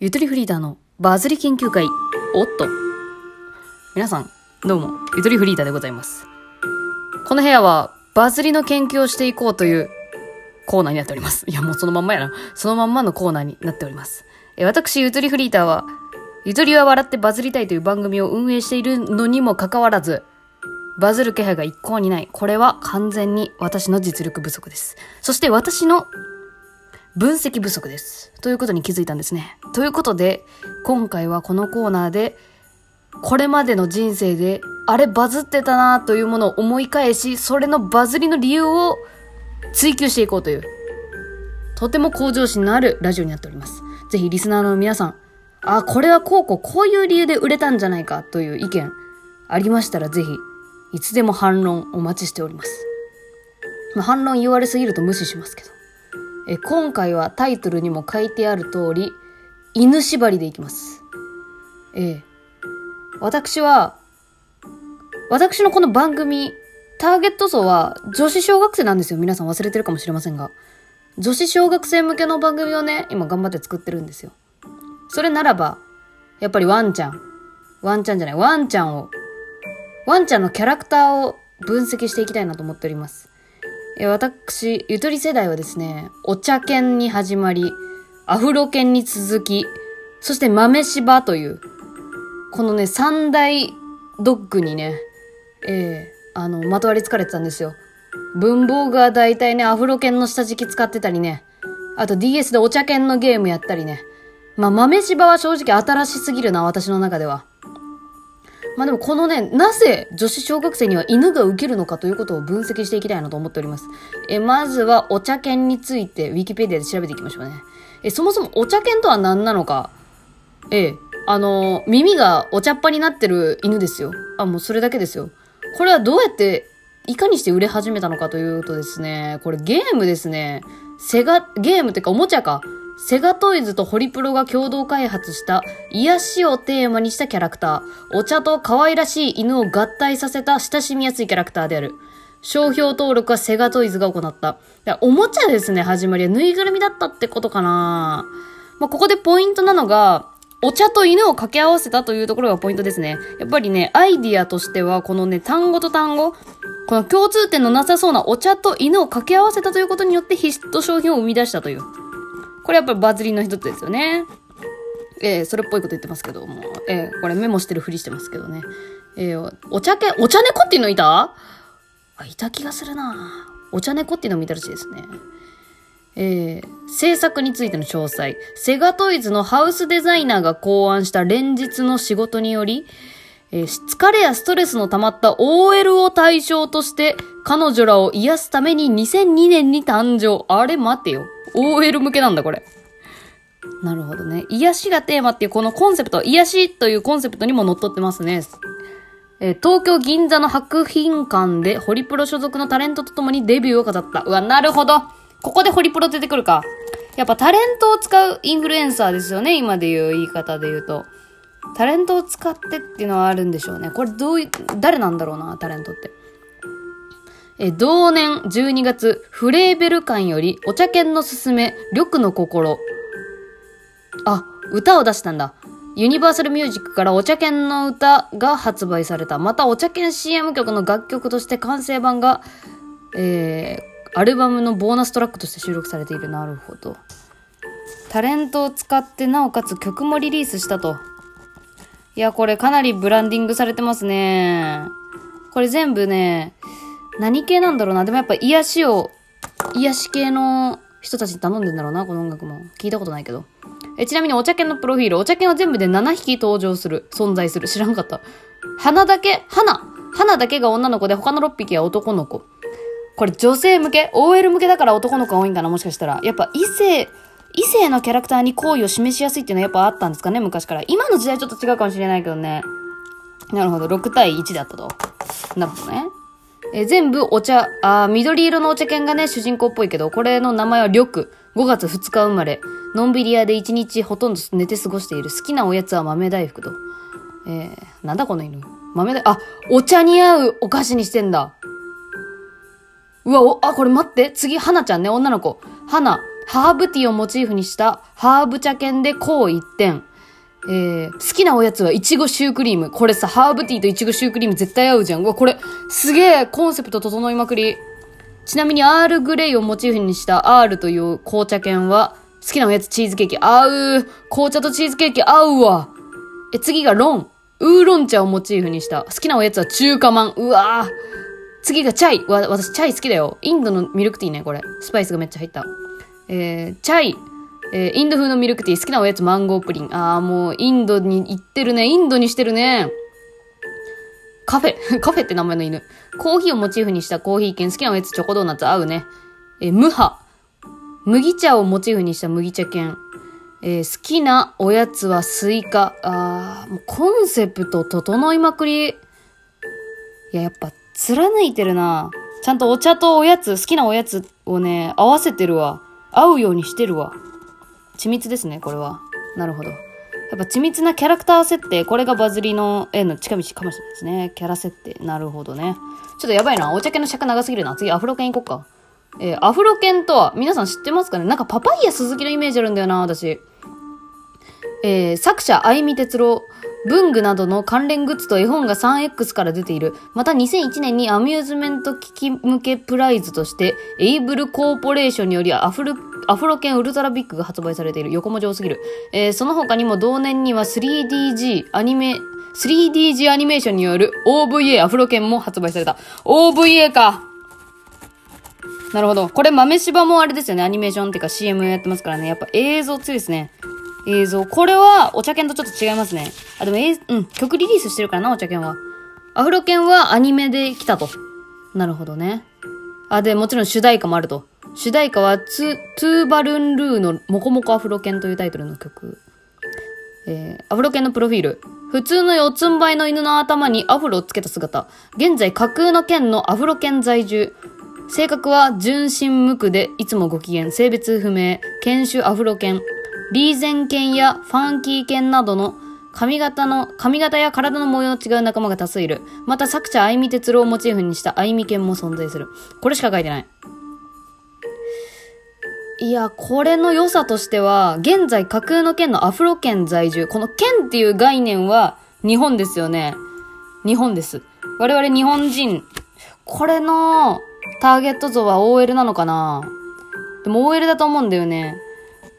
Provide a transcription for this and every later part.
ゆとりフリーダーのバズり研究会。おっと。皆さん、どうも、ゆとりフリーダーでございます。この部屋は、バズりの研究をしていこうというコーナーになっております。いや、もうそのまんまやな。そのまんまのコーナーになっております。え私、ゆとりフリーダーは、ゆとりは笑ってバズりたいという番組を運営しているのにもかかわらず、バズる気配が一向にない。これは完全に私の実力不足です。そして私の分析不足です。ということに気づいたんですね。ということで、今回はこのコーナーで、これまでの人生で、あれバズってたなというものを思い返し、それのバズりの理由を追求していこうという、とても向上心のあるラジオになっております。ぜひリスナーの皆さん、あ、これはこうこうこういう理由で売れたんじゃないかという意見ありましたらぜひ、いつでも反論お待ちしております。まあ、反論言われすぎると無視しますけど。え今回はタイトルにも書いてある通り、犬縛りでいきます。ええ。私は、私のこの番組、ターゲット層は女子小学生なんですよ。皆さん忘れてるかもしれませんが。女子小学生向けの番組をね、今頑張って作ってるんですよ。それならば、やっぱりワンちゃん。ワンちゃんじゃない、ワンちゃんを、ワンちゃんのキャラクターを分析していきたいなと思っております。私、ゆとり世代はですね、お茶犬に始まり、アフロ犬に続き、そして豆しばという、このね、三大ドッグにね、ええあの、まとわりつかれてたんですよ。文房具は大体ね、アフロ犬の下敷き使ってたりね、あと DS でお茶犬のゲームやったりね。まあ、豆柴は正直新しすぎるな、私の中では。まあでもこのね、なぜ女子小学生には犬が受けるのかということを分析していきたいなと思っております。え、まずはお茶犬についてウィキペディアで調べていきましょうね。え、そもそもお茶犬とは何なのか。ええ、あの、耳がお茶っ葉になってる犬ですよ。あ、もうそれだけですよ。これはどうやって、いかにして売れ始めたのかというとですね、これゲームですね。セガ、ゲームっていうかおもちゃか。セガトイズとホリプロが共同開発した癒しをテーマにしたキャラクター。お茶と可愛らしい犬を合体させた親しみやすいキャラクターである。商標登録はセガトイズが行った。いやおもちゃですね、始まりは。ぬいぐるみだったってことかなまあ、ここでポイントなのが、お茶と犬を掛け合わせたというところがポイントですね。やっぱりね、アイディアとしては、このね、単語と単語、この共通点のなさそうなお茶と犬を掛け合わせたということによってヒット商品を生み出したという。これやっぱりバズりの一つですよね。えー、それっぽいこと言ってますけども。えー、これメモしてるふりしてますけどね。えー、お茶犬、お茶猫っていうのいた？あ、いた気がするなお茶猫っていうのを見たらしいですね。えー、制作についての詳細。セガトイズのハウスデザイナーが考案した連日の仕事により、えー疲れやストレスの溜まった OL を対象として、彼女らを癒すために2002年に誕生。あれ待てよ。OL 向けなんだ、これ。なるほどね。癒しがテーマっていうこのコンセプト、癒しというコンセプトにも則っってますね。えー東京銀座の博品館でホリプロ所属のタレントと共にデビューを飾った。うわ、なるほど。ここでホリプロ出てくるか。やっぱタレントを使うインフルエンサーですよね。今で言う言い方で言うと。タレントを使ってっていうのはあるんでしょうね。これどういう、誰なんだろうな、タレントって。え、同年12月、フレーベル館より、お茶犬のすすめ、緑の心。あ、歌を出したんだ。ユニバーサルミュージックからお茶犬の歌が発売された。また、お茶犬 CM 曲の楽曲として完成版が、えー、アルバムのボーナストラックとして収録されている。なるほど。タレントを使って、なおかつ曲もリリースしたと。いや、これかなりブランディングされてますね。これ全部ね、何系なんだろうな。でもやっぱ癒しを、癒し系の人たちに頼んでんだろうな、この音楽も。聞いたことないけど。え、ちなみにお茶犬のプロフィール。お茶犬は全部で7匹登場する。存在する。知らんかった。花だけ、花。花だけが女の子で他の6匹は男の子。これ女性向け ?OL 向けだから男の子が多いんかなもしかしたら。やっぱ異性、異性のキャラクターに好意を示しやすいっていうのはやっぱあったんですかね昔から。今の時代ちょっと違うかもしれないけどね。なるほど。6対1だったと。なるほどね。えー全部お茶、あ緑色のお茶犬がね、主人公っぽいけど、これの名前は緑。5月2日生まれ。のんびり屋で1日ほとんど寝て過ごしている。好きなおやつは豆大福と。えー、なんだこの犬。豆大、あ、お茶に合うお菓子にしてんだ。うわ、お、あ、これ待って。次、花ちゃんね、女の子。花。ハーブティーをモチーフにしたハーブ茶券でこう一点。えー、好きなおやつはいちごシュークリーム。これさ、ハーブティーといちごシュークリーム絶対合うじゃん。うわ、これ、すげえコンセプト整いまくり。ちなみに、アールグレイをモチーフにしたアールという紅茶券は、好きなおやつチーズケーキ。合う紅茶とチーズケーキ合うわえ、次がロン。ウーロン茶をモチーフにした。好きなおやつは中華まん。うわぁ。次がチャイ。わ、私チャイ好きだよ。インドのミルクティーね、これ。スパイスがめっちゃ入った。えー、チャイ。えー、インド風のミルクティー。好きなおやつマンゴープリン。あー、もう、インドに行ってるね。インドにしてるね。カフェ。カフェって名前の犬。コーヒーをモチーフにしたコーヒー券。好きなおやつチョコドーナツ合うね。えー、ムハ。麦茶をモチーフにした麦茶犬。えー、好きなおやつはスイカ。あー、もうコンセプト整いまくり。いや、やっぱ、貫いてるな。ちゃんとお茶とおやつ、好きなおやつをね、合わせてるわ。合うようにしてるわ。緻密ですね、これは。なるほど。やっぱ緻密なキャラクター設定、これがバズりへの近道かもしれないですね。キャラ設定。なるほどね。ちょっとやばいな。お茶系の尺長すぎるな。次、アフロ犬行こっか。えー、アフロ犬とは、皆さん知ってますかね？なんかパパイヤ鈴木のイメージあるんだよな、私。えー、作者、あいみ哲郎。文具などの関連グッズと絵本が 3X から出ている。また2001年にアミューズメント機器向けプライズとして、エイブルコーポレーションによりアフル、アフロ犬ウルトラビッグが発売されている。横文字多すぎる。えー、その他にも同年には 3DG アニメ、3DG アニメーションによる OVA アフロ犬も発売された。OVA かなるほど。これ豆柴もあれですよね。アニメーションっていうか CM やってますからね。やっぱ映像強いですね。映像。これは、お茶犬とちょっと違いますね。あ、でも、えうん、曲リリースしてるからな、お茶犬は。アフロ犬はアニメで来たと。なるほどね。あ、で、もちろん主題歌もあると。主題歌は、ツ、トゥーバルンルーのモコモコアフロ犬というタイトルの曲。えー、アフロ犬のプロフィール。普通の四つん這いの犬の頭にアフロをつけた姿。現在架空の県のアフロ犬在住。性格は純真無垢でいつもご機嫌。性別不明。犬種アフロ犬。リーゼン犬やファンキー犬などの髪型の、髪型や体の模様の違う仲間が多数いる。また作者、相見哲郎をモチーフにした相見犬も存在する。これしか書いてない。いや、これの良さとしては、現在架空の県のアフロ県在住。この県っていう概念は日本ですよね。日本です。我々日本人。これのターゲット像は OL なのかなでも OL だと思うんだよね。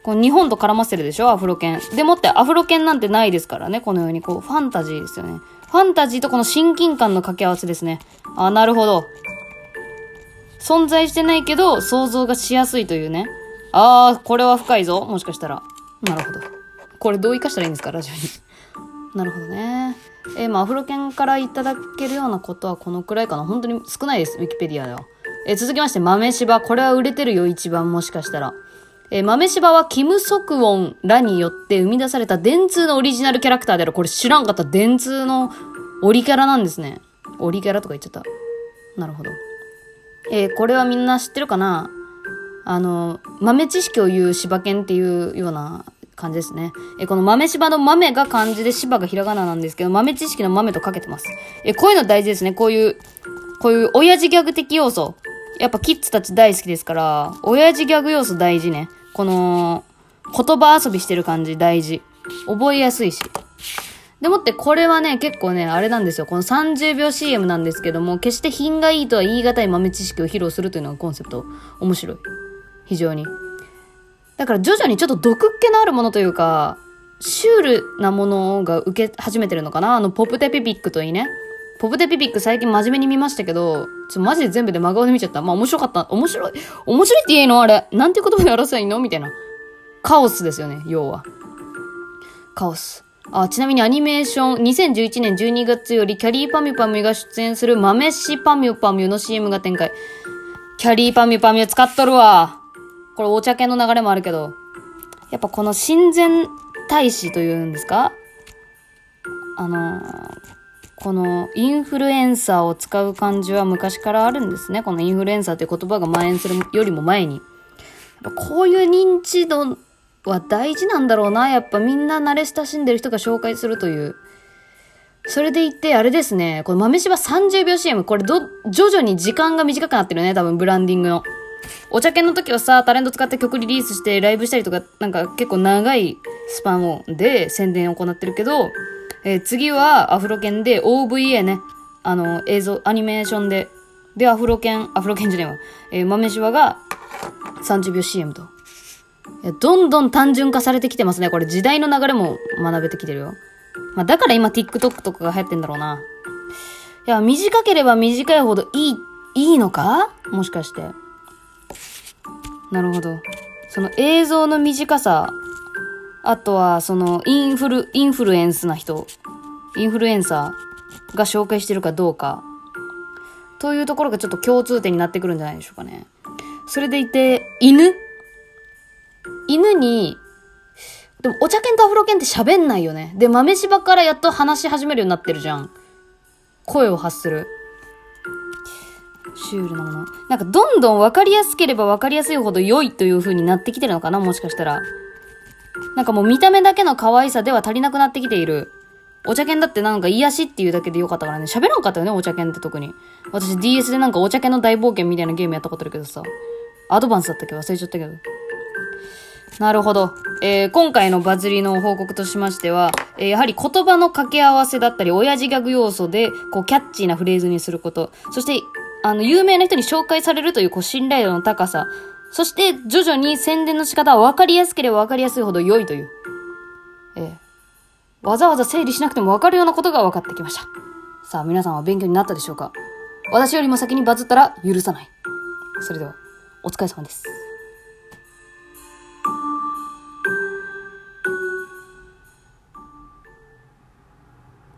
こう日本と絡ませるでしょアフロ犬。でもってアフロ犬なんてないですからね。このようにこうファンタジーですよね。ファンタジーとこの親近感の掛け合わせですね。あ、なるほど。存在してないけど想像がしやすいというね。あー、これは深いぞ。もしかしたら。なるほど。これどう活かしたらいいんですかラジオに。なるほどね。えー、まあ、アフロ犬からいただけるようなことはこのくらいかな。本当に少ないです。ウィキペディアでは。えー、続きまして、豆柴。これは売れてるよ、一番もしかしたら。えー、豆柴はキム・ソクウォンらによって生み出された電通のオリジナルキャラクターである。これ知らんかった。電通のオリキャラなんですね。オリキャラとか言っちゃった。なるほど。えー、これはみんな知ってるかな？あの、豆知識を言う柴犬っていうような感じですね。えー、この豆柴の豆が漢字で柴がひらがななんですけど、豆知識の豆とかけてます。えー、こういうの大事ですね。こういう、こういう親父ギャグ的要素。やっぱキッズたち大好きですから、親父ギャグ要素大事ね。この、言葉遊びしてる感じ大事。覚えやすいし。でもってこれはね、結構ね、あれなんですよ。この30秒 CM なんですけども、決して品がいいとは言い難い豆知識を披露するというのがコンセプト。面白い。非常に。だから徐々にちょっと毒っ気のあるものというか、シュールなものが受け始めてるのかなあの、ポプテピピックといいね。ポプテピピック最近真面目に見ましたけど、ちょ、マジで全部で真顔で見ちゃった。まあ面白かった。面白い。面白いって言えのあれ。なんて言葉で表せばいいの？みたいな。カオスですよね、要は。カオス。あ、ちなみにアニメーション、2011年12月よりキャリーパミュパミュが出演する豆しパミュパミュの CM が展開。キャリーパミュパミュ使っとるわ。これお茶系の流れもあるけど。やっぱこの親善大使というんですか？あのーこのインフルエンサーを使う感じは昔からあるんですね。このインフルエンサーという言葉が蔓延するよりも前に。こういう認知度は大事なんだろうな。やっぱみんな慣れ親しんでる人が紹介するという。それで言って、あれですね。この豆柴30秒 CM。これど、徐々に時間が短くなってるね。多分ブランディングの。お茶犬の時はさ、タレント使って曲リリースしてライブしたりとか、なんか結構長いスパンを、で宣伝を行ってるけど、えー次はアフロ犬で OVA ね、あの、映像、アニメーションで、で、アフロ犬、アフロ犬じゃねえわ、えー豆柴が30秒 CM と。いや、どんどん単純化されてきてますね。これ時代の流れも学べてきてるよ。まあ、だから今 TikTok とかが流行ってんだろうな。いや、短ければ短いほどいい、いいのか？もしかして。なるほど。その映像の短さ、あとはそのインフル、インフルエンスな人、インフルエンサーが紹介してるかどうか、というところがちょっと共通点になってくるんじゃないでしょうかね。それでいて、犬？犬に、でもお茶犬とアフロ犬って喋んないよね。で、豆柴からやっと話し始めるようになってるじゃん。声を発する。シュールなもの。なんかどんどん分かりやすければ分かりやすいほど良いという風になってきてるのかな？もしかしたら。なんかもう見た目だけの可愛さでは足りなくなってきている。お茶犬だってなんか癒しっていうだけでよかったからね。喋らんかったよね、お茶犬って特に。私 DS でなんかお茶犬の大冒険みたいなゲームやったことあるけどさ。アドバンスだったっけ？忘れちゃったけど。なるほど。えー今回のバズりの報告としましては、えーやはり言葉の掛け合わせだったり、親父ギャグ要素で、こう、キャッチーなフレーズにすること。そして、あの、有名な人に紹介されるという、こう、信頼度の高さ。そして、徐々に宣伝の仕方は分かりやすければ分かりやすいほど良いという。ええわざわざ整理しなくても分かるようなことが分かってきました。さあ、皆さんは勉強になったでしょうか？私よりも先にバズったら許さない。それでは、お疲れ様です。